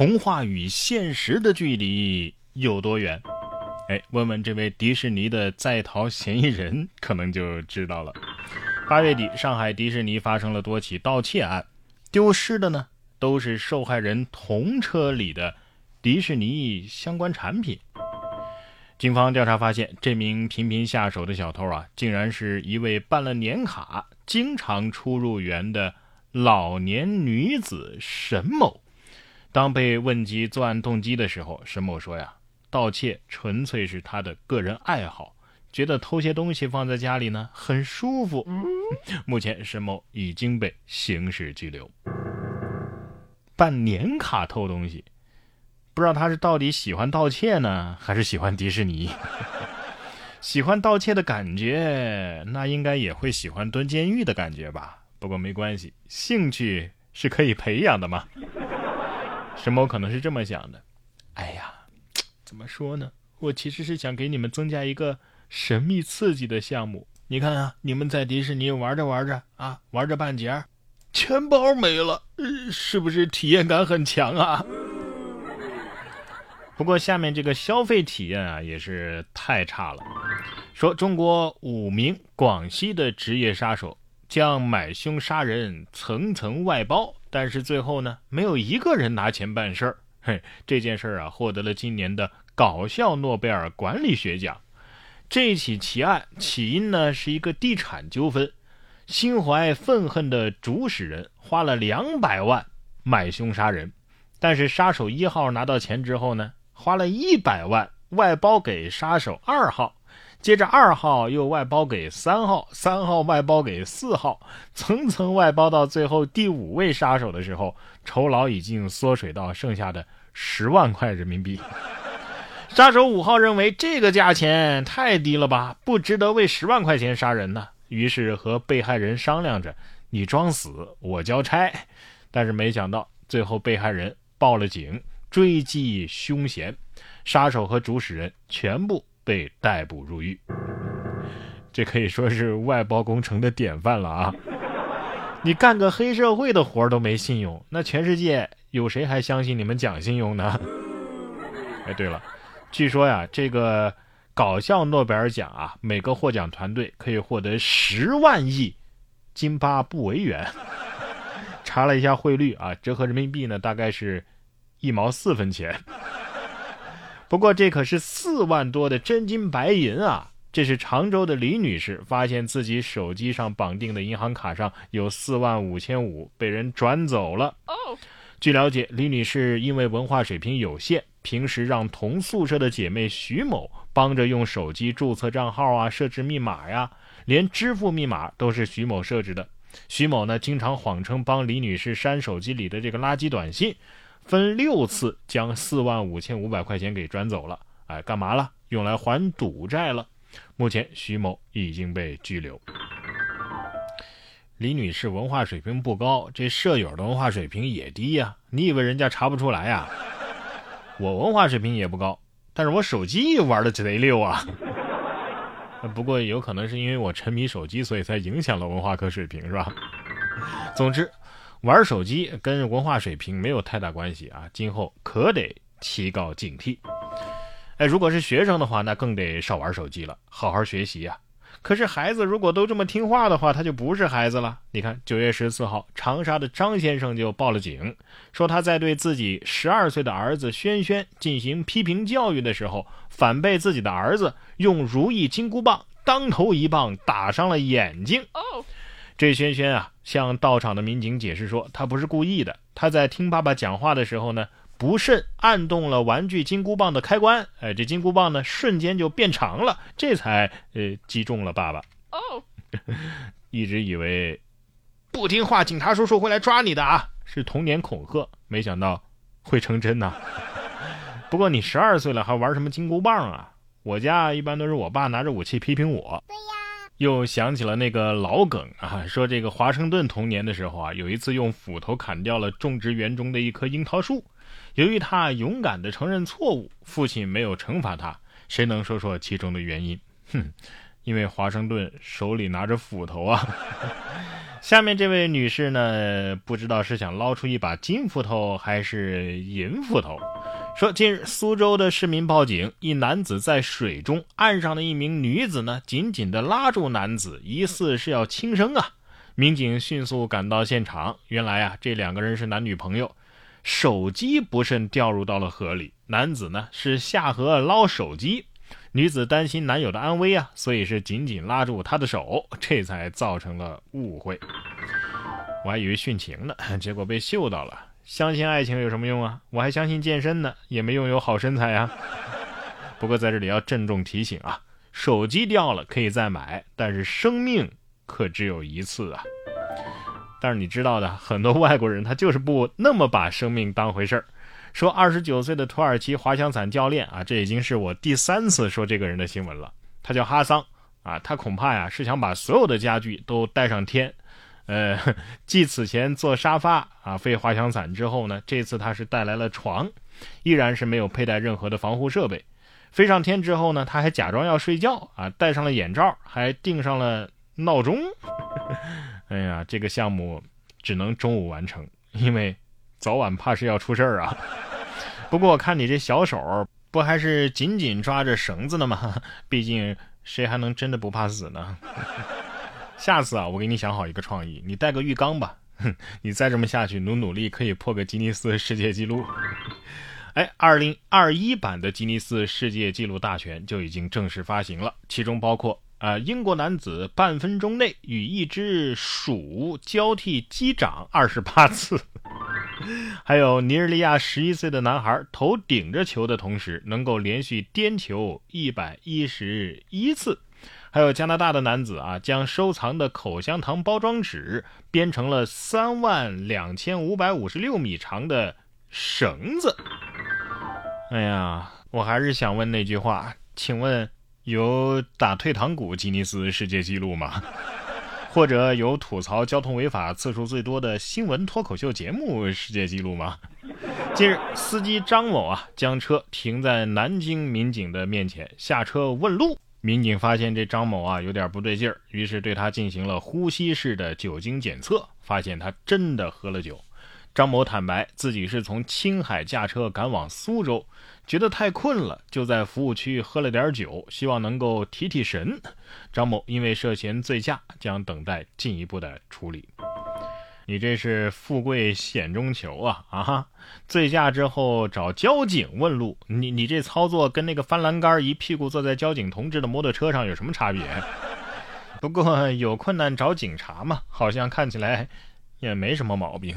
童话与现实的距离有多远？哎，问问这位迪士尼的在逃嫌疑人，可能就知道了。八月底，上海迪士尼发生了多起盗窃案，丢失的呢都是受害人童车里的迪士尼相关产品。警方调查发现，这名频频下手的小偷啊，竟然是一位办了年卡、经常出入园的老年女子沈某。当被问及作案动机的时候，沈某说呀。盗窃纯粹是他的个人爱好，觉得偷些东西放在家里呢很舒服。目前沈某已经被刑事拘留。办年卡偷东西，不知道他是到底喜欢盗窃呢，还是喜欢迪士尼？喜欢盗窃的感觉，那应该也会喜欢蹲监狱的感觉吧？不过没关系，兴趣是可以培养的嘛。沈某可能是这么想的。哎呀。怎么说呢？我其实是想给你们增加一个神秘刺激的项目。你看啊，你们在迪士尼玩着玩着啊，玩着半截，钱包没了，是不是体验感很强啊？不过下面这个消费体验啊，也是太差了。说中国五名广西的职业杀手将买凶杀人层层外包，但是最后呢，没有一个人拿钱办事儿。嘿，这件事儿啊，获得了今年的搞笑诺贝尔管理学奖。这起奇案起因呢是一个地产纠纷，心怀愤恨的主使人花了两百万买凶杀人，但是杀手一号拿到钱之后呢，花了一百万外包给杀手二号。接着二号又外包给三号，三号外包给四号，层层外包到最后第五位杀手的时候，酬劳已经缩水到剩下的十万块人民币。杀手五号认为这个价钱太低了吧，不值得为十万块钱杀人呢，于是和被害人商量着：“你装死，我交差。”但是没想到最后被害人报了警，追击凶嫌，杀手和主使人全部。被逮捕入狱，这可以说是外包工程的典范了啊！你干个黑社会的活都没信用，那全世界有谁还相信你们讲信用呢？哎，对了，据说呀，这个搞笑诺贝尔奖啊，每个获奖团队可以获得十万亿津巴布韦元。查了一下汇率啊，折合人民币呢，大概是一毛四分钱。不过这可是四万多的真金白银啊！这是常州的李女士发现自己手机上绑定的银行卡上有四万五千五被人转走了。据了解，李女士因为文化水平有限，平时让同宿舍的姐妹徐某帮着用手机注册账号啊、设置密码呀，连支付密码都是徐某设置的。徐某呢，经常谎称帮李女士删手机里的这个垃圾短信。分六次将四万五千五百块钱给转走了，哎，干嘛了？用来还赌债了。目前徐某已经被拘留。李女士文化水平不高，这舍友的文化水平也低呀。你以为人家查不出来呀？我文化水平也不高，但是我手机玩的贼溜啊。不过有可能是因为我沉迷手机，所以才影响了文化课水平，是吧？总之。玩手机跟文化水平没有太大关系啊，今后可得提高警惕。哎，如果是学生的话，那更得少玩手机了，好好学习呀。可是孩子如果都这么听话的话，他就不是孩子了。你看，九月十四号，长沙的张先生就报了警，说他在对自己十二岁的儿子轩轩进行批评教育的时候，反被自己的儿子用如意金箍棒当头一棒打伤了眼睛。这轩轩啊，向到场的民警解释说，他不是故意的。他在听爸爸讲话的时候呢，不慎按动了玩具金箍棒的开关，哎，这金箍棒呢，瞬间就变长了，这才呃击中了爸爸。哦，一直以为不听话，警察叔叔会来抓你的啊，是童年恐吓，没想到会成真呐。不过你十二岁了，还玩什么金箍棒啊？我家一般都是我爸拿着武器批评我。对呀。又想起了那个老梗啊，说这个华盛顿童年的时候啊，有一次用斧头砍掉了种植园中的一棵樱桃树，由于他勇敢地承认错误，父亲没有惩罚他。谁能说说其中的原因？哼，因为华盛顿手里拿着斧头啊。下面这位女士呢，不知道是想捞出一把金斧头还是银斧头。说，近日苏州的市民报警，一男子在水中，岸上的一名女子呢，紧紧地拉住男子，疑似是要轻生啊。民警迅速赶到现场，原来啊，这两个人是男女朋友，手机不慎掉入到了河里，男子呢是下河捞手机。女子担心男友的安危啊，所以是紧紧拉住他的手，这才造成了误会。我还以为殉情呢，结果被嗅到了。相信爱情有什么用啊？我还相信健身呢，也没拥有好身材啊。不过在这里要郑重提醒啊，手机掉了可以再买，但是生命可只有一次啊。但是你知道的，很多外国人他就是不那么把生命当回事儿。说二十九岁的土耳其滑翔伞教练啊，这已经是我第三次说这个人的新闻了。他叫哈桑啊，他恐怕呀是想把所有的家具都带上天。呃，继此前坐沙发啊飞滑翔伞之后呢，这次他是带来了床，依然是没有佩戴任何的防护设备。飞上天之后呢，他还假装要睡觉啊，戴上了眼罩，还定上了闹钟。哎呀，这个项目只能中午完成，因为。早晚怕是要出事儿啊！不过我看你这小手，不还是紧紧抓着绳子呢吗？毕竟谁还能真的不怕死呢？下次啊，我给你想好一个创意，你带个浴缸吧。哼，你再这么下去，努努力可以破个吉尼斯世界纪录。哎，二零二一版的吉尼斯世界纪录大全就已经正式发行了，其中包括啊，英国男子半分钟内与一只鼠交替击掌二十八次。还有尼日利亚十一岁的男孩头顶着球的同时，能够连续颠球一百一十一次；还有加拿大的男子啊，将收藏的口香糖包装纸编成了三万两千五百五十六米长的绳子。哎呀，我还是想问那句话，请问有打退堂鼓吉尼斯世界纪录吗？或者有吐槽交通违法次数最多的新闻脱口秀节目世界纪录吗？近日，司机张某啊将车停在南京民警的面前，下车问路。民警发现这张某啊有点不对劲儿，于是对他进行了呼吸式的酒精检测，发现他真的喝了酒。张某坦白自己是从青海驾车赶往苏州，觉得太困了，就在服务区喝了点酒，希望能够提提神。张某因为涉嫌醉驾，将等待进一步的处理。你这是富贵险中求啊啊！醉驾之后找交警问路，你你这操作跟那个翻栏杆一屁股坐在交警同志的摩托车上有什么差别？不过有困难找警察嘛，好像看起来也没什么毛病。